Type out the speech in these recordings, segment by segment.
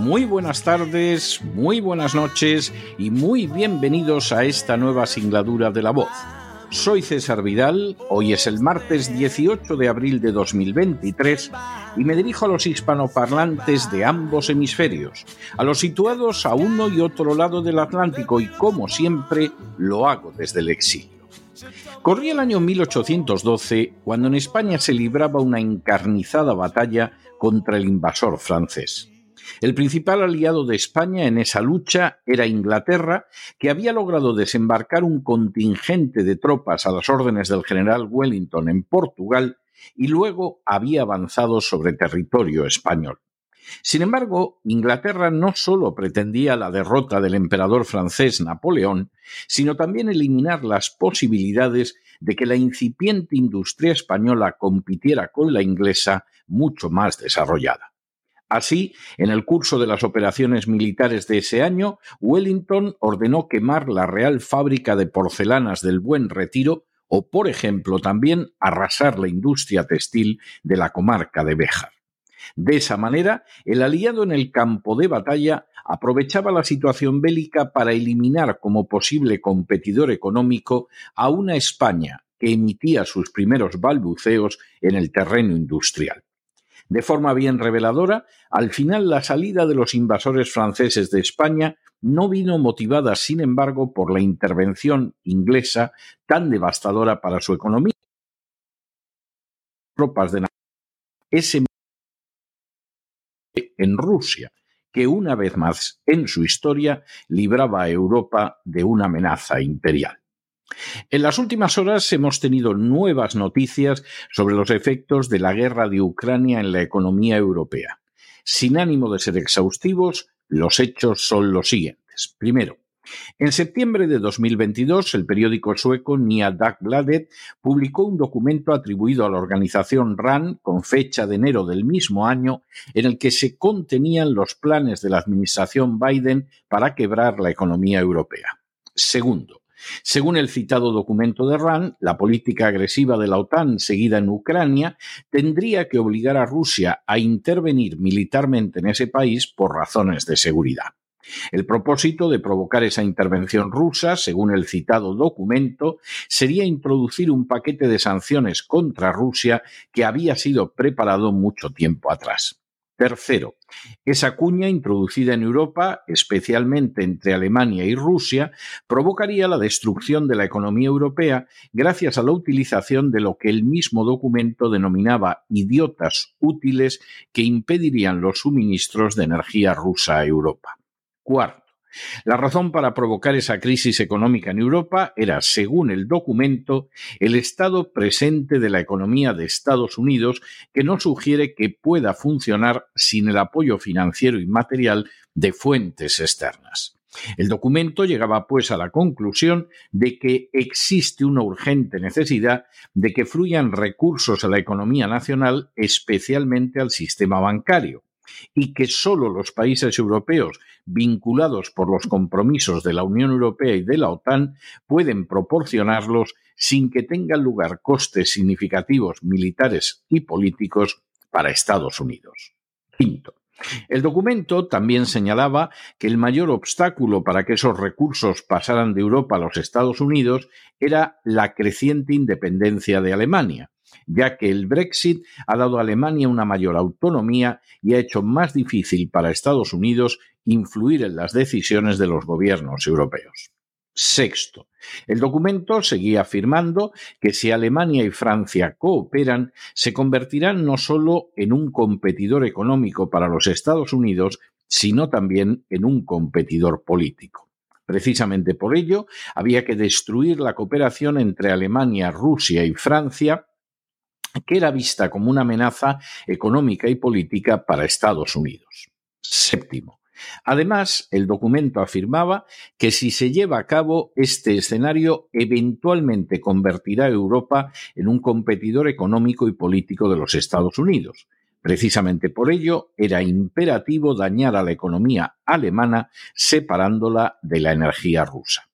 muy buenas tardes, muy buenas noches y muy bienvenidos a esta nueva singladura de la voz. Soy César Vidal, hoy es el martes 18 de abril de 2023 y me dirijo a los hispanoparlantes de ambos hemisferios, a los situados a uno y otro lado del Atlántico y como siempre lo hago desde el exilio. Corría el año 1812 cuando en España se libraba una encarnizada batalla contra el invasor francés. El principal aliado de España en esa lucha era Inglaterra, que había logrado desembarcar un contingente de tropas a las órdenes del general Wellington en Portugal y luego había avanzado sobre territorio español. Sin embargo, Inglaterra no solo pretendía la derrota del emperador francés Napoleón, sino también eliminar las posibilidades de que la incipiente industria española compitiera con la inglesa mucho más desarrollada. Así, en el curso de las operaciones militares de ese año, Wellington ordenó quemar la Real Fábrica de Porcelanas del Buen Retiro o, por ejemplo, también arrasar la industria textil de la comarca de Béjar. De esa manera, el aliado en el campo de batalla aprovechaba la situación bélica para eliminar como posible competidor económico a una España que emitía sus primeros balbuceos en el terreno industrial. De forma bien reveladora, al final la salida de los invasores franceses de España no vino motivada, sin embargo, por la intervención inglesa tan devastadora para su economía. Tropas de ese en Rusia, que una vez más en su historia libraba a Europa de una amenaza imperial. En las últimas horas hemos tenido nuevas noticias sobre los efectos de la guerra de Ucrania en la economía europea. Sin ánimo de ser exhaustivos, los hechos son los siguientes. Primero, en septiembre de 2022, el periódico sueco Nya Dagbladet publicó un documento atribuido a la organización RAN con fecha de enero del mismo año, en el que se contenían los planes de la administración Biden para quebrar la economía europea. Segundo, según el citado documento de RAN, la política agresiva de la OTAN seguida en Ucrania tendría que obligar a Rusia a intervenir militarmente en ese país por razones de seguridad. El propósito de provocar esa intervención rusa, según el citado documento, sería introducir un paquete de sanciones contra Rusia que había sido preparado mucho tiempo atrás. Tercero, esa cuña introducida en Europa, especialmente entre Alemania y Rusia, provocaría la destrucción de la economía europea gracias a la utilización de lo que el mismo documento denominaba idiotas útiles que impedirían los suministros de energía rusa a Europa. Cuarto, la razón para provocar esa crisis económica en Europa era, según el documento, el estado presente de la economía de Estados Unidos que no sugiere que pueda funcionar sin el apoyo financiero y material de fuentes externas. El documento llegaba pues a la conclusión de que existe una urgente necesidad de que fluyan recursos a la economía nacional, especialmente al sistema bancario y que solo los países europeos vinculados por los compromisos de la Unión Europea y de la OTAN pueden proporcionarlos sin que tengan lugar costes significativos militares y políticos para Estados Unidos. Quinto, El documento también señalaba que el mayor obstáculo para que esos recursos pasaran de Europa a los Estados Unidos era la creciente independencia de Alemania, ya que el Brexit ha dado a Alemania una mayor autonomía y ha hecho más difícil para Estados Unidos influir en las decisiones de los gobiernos europeos. Sexto, el documento seguía afirmando que si Alemania y Francia cooperan, se convertirán no solo en un competidor económico para los Estados Unidos, sino también en un competidor político. Precisamente por ello, había que destruir la cooperación entre Alemania, Rusia y Francia, que era vista como una amenaza económica y política para Estados Unidos. Séptimo, Además, el documento afirmaba que si se lleva a cabo este escenario, eventualmente convertirá a Europa en un competidor económico y político de los Estados Unidos. Precisamente por ello, era imperativo dañar a la economía alemana separándola de la energía rusa.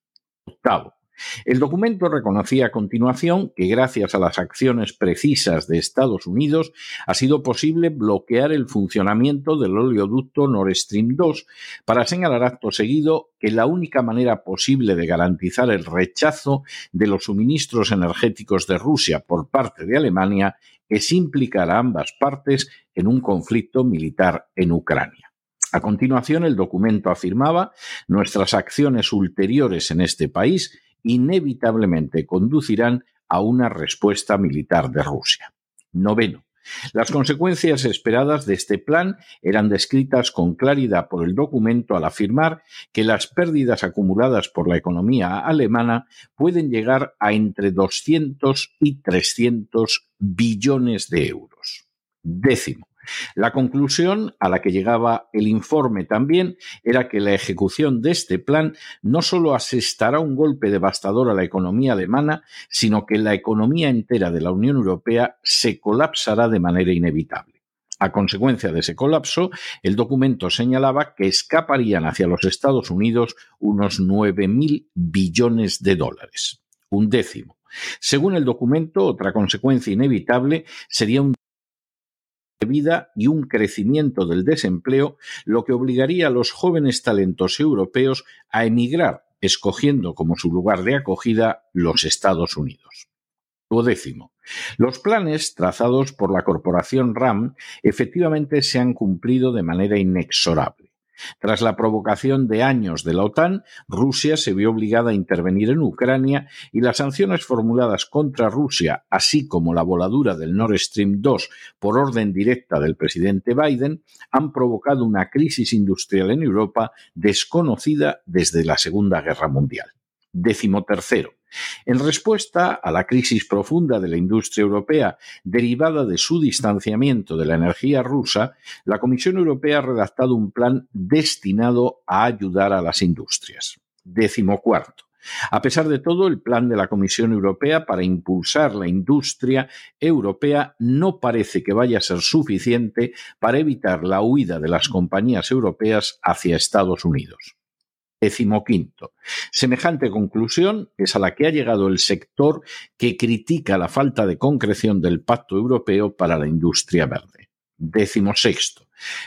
Octavo, el documento reconocía a continuación que gracias a las acciones precisas de Estados Unidos ha sido posible bloquear el funcionamiento del oleoducto Nord Stream 2 para señalar acto seguido que la única manera posible de garantizar el rechazo de los suministros energéticos de Rusia por parte de Alemania es implicar a ambas partes en un conflicto militar en Ucrania. A continuación, el documento afirmaba nuestras acciones ulteriores en este país inevitablemente conducirán a una respuesta militar de Rusia. Noveno. Las consecuencias esperadas de este plan eran descritas con claridad por el documento al afirmar que las pérdidas acumuladas por la economía alemana pueden llegar a entre 200 y 300 billones de euros. Décimo. La conclusión a la que llegaba el informe también era que la ejecución de este plan no solo asestará un golpe devastador a la economía alemana, sino que la economía entera de la Unión Europea se colapsará de manera inevitable. A consecuencia de ese colapso, el documento señalaba que escaparían hacia los Estados Unidos unos 9.000 billones de dólares, un décimo. Según el documento, otra consecuencia inevitable sería un vida y un crecimiento del desempleo, lo que obligaría a los jóvenes talentos europeos a emigrar, escogiendo como su lugar de acogida los Estados Unidos. Lo décimo. Los planes trazados por la corporación RAM efectivamente se han cumplido de manera inexorable. Tras la provocación de años de la OTAN, Rusia se vio obligada a intervenir en Ucrania y las sanciones formuladas contra Rusia, así como la voladura del Nord Stream 2 por orden directa del presidente Biden, han provocado una crisis industrial en Europa desconocida desde la Segunda Guerra Mundial. Décimo tercero. En respuesta a la crisis profunda de la industria europea derivada de su distanciamiento de la energía rusa, la Comisión Europea ha redactado un plan destinado a ayudar a las industrias. Décimo cuarto. A pesar de todo, el plan de la Comisión Europea para impulsar la industria europea no parece que vaya a ser suficiente para evitar la huida de las compañías europeas hacia Estados Unidos. Decimoquinto. Semejante conclusión es a la que ha llegado el sector que critica la falta de concreción del Pacto Europeo para la Industria Verde. Décimo sexto.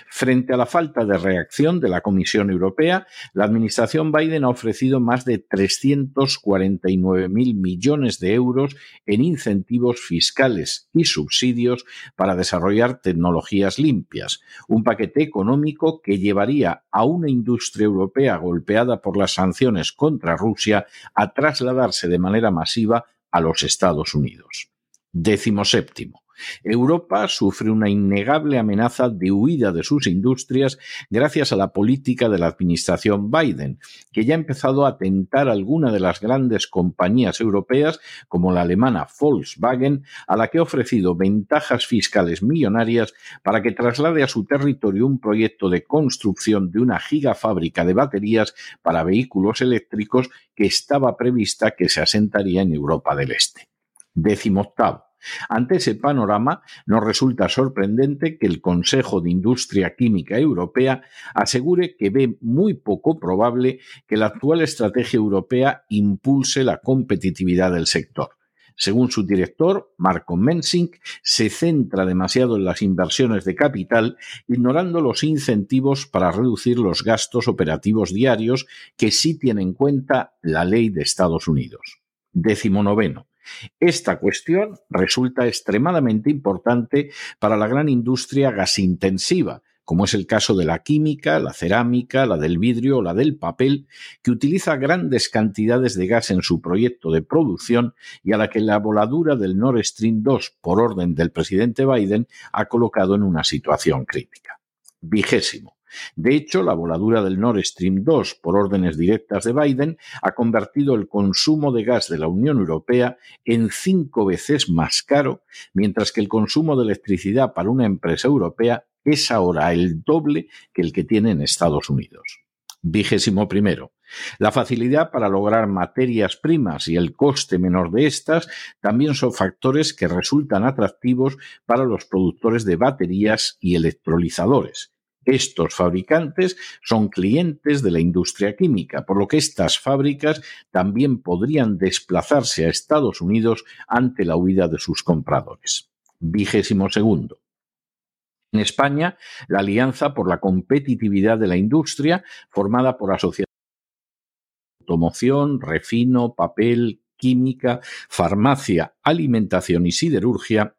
Frente a la falta de reacción de la Comisión Europea, la Administración Biden ha ofrecido más de 349 mil millones de euros en incentivos fiscales y subsidios para desarrollar tecnologías limpias, un paquete económico que llevaría a una industria europea golpeada por las sanciones contra Rusia a trasladarse de manera masiva a los Estados Unidos. Décimo séptimo. Europa sufre una innegable amenaza de huida de sus industrias gracias a la política de la administración Biden, que ya ha empezado a tentar alguna de las grandes compañías europeas, como la alemana Volkswagen, a la que ha ofrecido ventajas fiscales millonarias para que traslade a su territorio un proyecto de construcción de una gigafábrica de baterías para vehículos eléctricos que estaba prevista que se asentaría en Europa del Este. Décimo octavo. Ante ese panorama, nos resulta sorprendente que el Consejo de Industria Química Europea asegure que ve muy poco probable que la actual estrategia europea impulse la competitividad del sector. Según su director, Marco Mensing, se centra demasiado en las inversiones de capital, ignorando los incentivos para reducir los gastos operativos diarios que sí tiene en cuenta la ley de Estados Unidos. Décimo noveno. Esta cuestión resulta extremadamente importante para la gran industria gasintensiva, como es el caso de la química, la cerámica, la del vidrio o la del papel, que utiliza grandes cantidades de gas en su proyecto de producción y a la que la voladura del Nord Stream 2, por orden del presidente Biden, ha colocado en una situación crítica. Vigésimo. De hecho, la voladura del Nord Stream 2, por órdenes directas de Biden, ha convertido el consumo de gas de la Unión Europea en cinco veces más caro, mientras que el consumo de electricidad para una empresa europea es ahora el doble que el que tiene en Estados Unidos. Vigésimo primero. La facilidad para lograr materias primas y el coste menor de estas también son factores que resultan atractivos para los productores de baterías y electrolizadores. Estos fabricantes son clientes de la industria química, por lo que estas fábricas también podrían desplazarse a Estados Unidos ante la huida de sus compradores. Vigésimo segundo. En España, la Alianza por la Competitividad de la Industria, formada por asociaciones de automoción, refino, papel, química, farmacia, alimentación y siderurgia,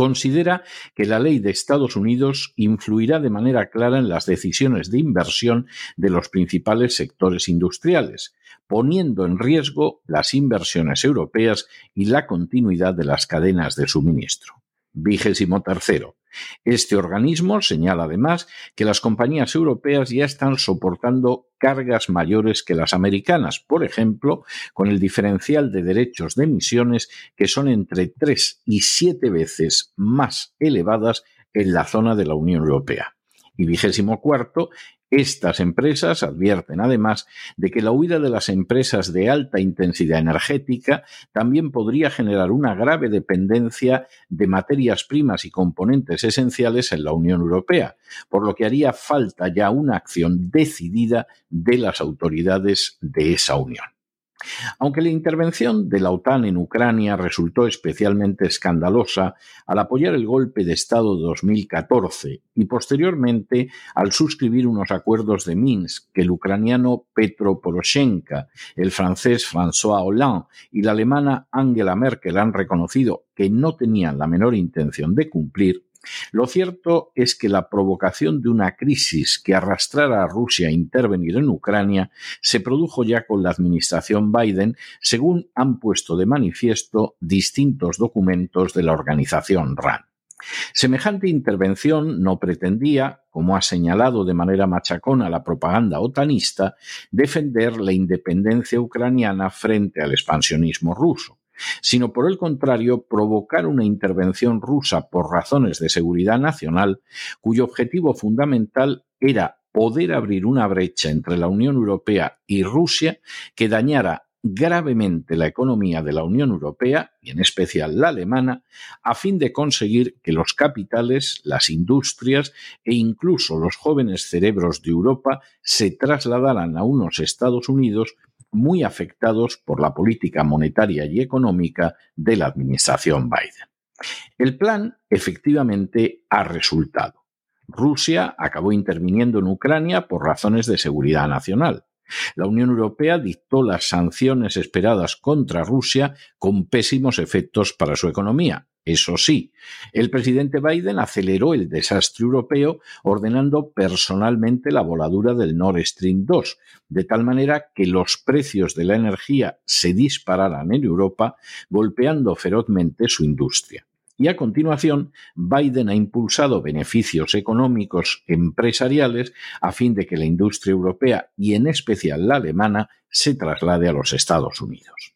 considera que la ley de Estados Unidos influirá de manera clara en las decisiones de inversión de los principales sectores industriales, poniendo en riesgo las inversiones europeas y la continuidad de las cadenas de suministro. Vigésimo tercero. Este organismo señala además que las compañías europeas ya están soportando cargas mayores que las americanas, por ejemplo, con el diferencial de derechos de emisiones que son entre tres y siete veces más elevadas en la zona de la Unión Europea. Y vigésimo cuarto, estas empresas advierten además de que la huida de las empresas de alta intensidad energética también podría generar una grave dependencia de materias primas y componentes esenciales en la Unión Europea, por lo que haría falta ya una acción decidida de las autoridades de esa Unión. Aunque la intervención de la OTAN en Ucrania resultó especialmente escandalosa al apoyar el golpe de Estado de 2014 y posteriormente al suscribir unos acuerdos de Minsk que el ucraniano Petro Poroshenko, el francés François Hollande y la alemana Angela Merkel han reconocido que no tenían la menor intención de cumplir, lo cierto es que la provocación de una crisis que arrastrara a Rusia a intervenir en Ucrania se produjo ya con la administración Biden, según han puesto de manifiesto distintos documentos de la organización RAND. Semejante intervención no pretendía, como ha señalado de manera machacona la propaganda otanista, defender la independencia ucraniana frente al expansionismo ruso sino por el contrario provocar una intervención rusa por razones de seguridad nacional, cuyo objetivo fundamental era poder abrir una brecha entre la Unión Europea y Rusia que dañara gravemente la economía de la Unión Europea, y en especial la alemana, a fin de conseguir que los capitales, las industrias e incluso los jóvenes cerebros de Europa se trasladaran a unos Estados Unidos muy afectados por la política monetaria y económica de la administración Biden. El plan efectivamente ha resultado. Rusia acabó interviniendo en Ucrania por razones de seguridad nacional. La Unión Europea dictó las sanciones esperadas contra Rusia con pésimos efectos para su economía. Eso sí, el presidente Biden aceleró el desastre europeo ordenando personalmente la voladura del Nord Stream 2, de tal manera que los precios de la energía se dispararan en Europa, golpeando ferozmente su industria. Y a continuación, Biden ha impulsado beneficios económicos empresariales a fin de que la industria europea y en especial la alemana se traslade a los Estados Unidos.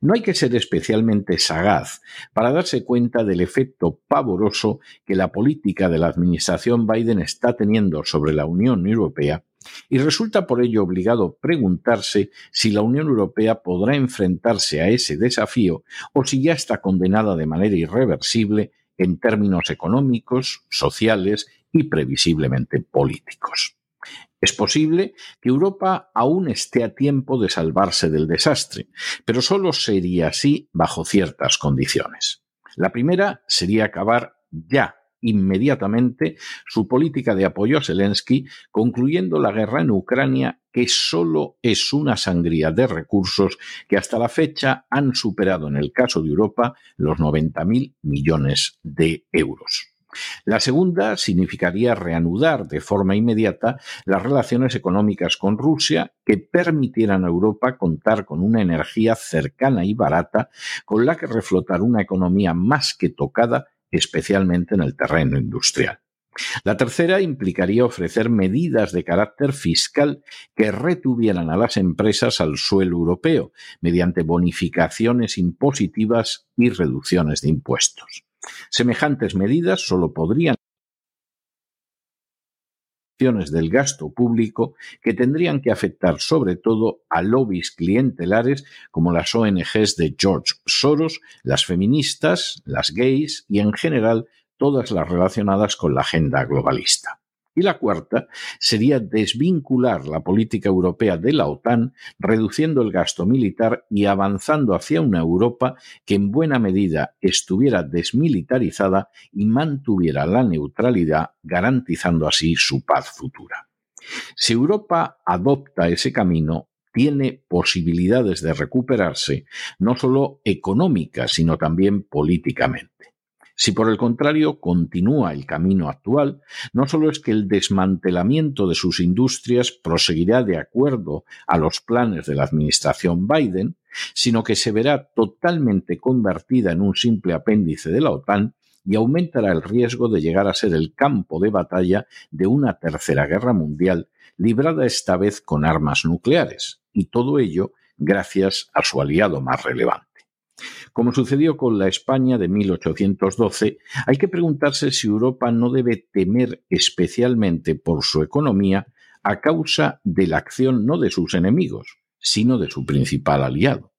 No hay que ser especialmente sagaz para darse cuenta del efecto pavoroso que la política de la administración Biden está teniendo sobre la Unión Europea y resulta por ello obligado preguntarse si la Unión Europea podrá enfrentarse a ese desafío o si ya está condenada de manera irreversible en términos económicos, sociales y previsiblemente políticos. Es posible que Europa aún esté a tiempo de salvarse del desastre, pero solo sería así bajo ciertas condiciones. La primera sería acabar ya inmediatamente su política de apoyo a Zelensky, concluyendo la guerra en Ucrania, que solo es una sangría de recursos que hasta la fecha han superado en el caso de Europa los 90.000 millones de euros. La segunda significaría reanudar de forma inmediata las relaciones económicas con Rusia que permitieran a Europa contar con una energía cercana y barata con la que reflotar una economía más que tocada, especialmente en el terreno industrial. La tercera implicaría ofrecer medidas de carácter fiscal que retuvieran a las empresas al suelo europeo mediante bonificaciones impositivas y reducciones de impuestos. Semejantes medidas solo podrían del gasto público que tendrían que afectar sobre todo a lobbies clientelares como las ONGs de George Soros, las feministas, las gays y en general todas las relacionadas con la agenda globalista. Y la cuarta sería desvincular la política europea de la OTAN, reduciendo el gasto militar y avanzando hacia una Europa que en buena medida estuviera desmilitarizada y mantuviera la neutralidad, garantizando así su paz futura. Si Europa adopta ese camino, tiene posibilidades de recuperarse, no solo económicas, sino también políticamente. Si por el contrario continúa el camino actual, no solo es que el desmantelamiento de sus industrias proseguirá de acuerdo a los planes de la administración Biden, sino que se verá totalmente convertida en un simple apéndice de la OTAN y aumentará el riesgo de llegar a ser el campo de batalla de una tercera guerra mundial librada esta vez con armas nucleares, y todo ello gracias a su aliado más relevante. Como sucedió con la España de 1812, hay que preguntarse si Europa no debe temer especialmente por su economía a causa de la acción no de sus enemigos, sino de su principal aliado.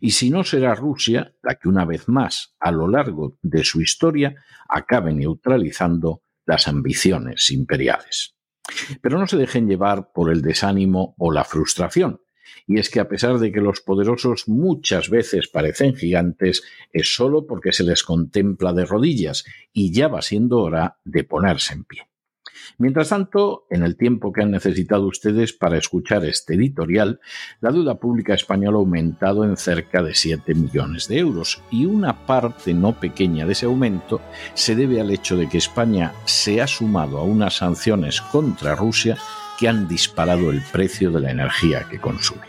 Y si no será Rusia la que una vez más, a lo largo de su historia, acabe neutralizando las ambiciones imperiales. Pero no se dejen llevar por el desánimo o la frustración y es que a pesar de que los poderosos muchas veces parecen gigantes, es solo porque se les contempla de rodillas y ya va siendo hora de ponerse en pie. Mientras tanto, en el tiempo que han necesitado ustedes para escuchar este editorial, la deuda pública española ha aumentado en cerca de 7 millones de euros y una parte no pequeña de ese aumento se debe al hecho de que España se ha sumado a unas sanciones contra Rusia que han disparado el precio de la energía que consume.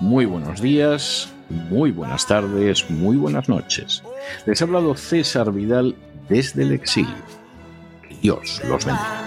Muy buenos días, muy buenas tardes, muy buenas noches. Les ha hablado César Vidal desde el exilio. Dios los bendiga.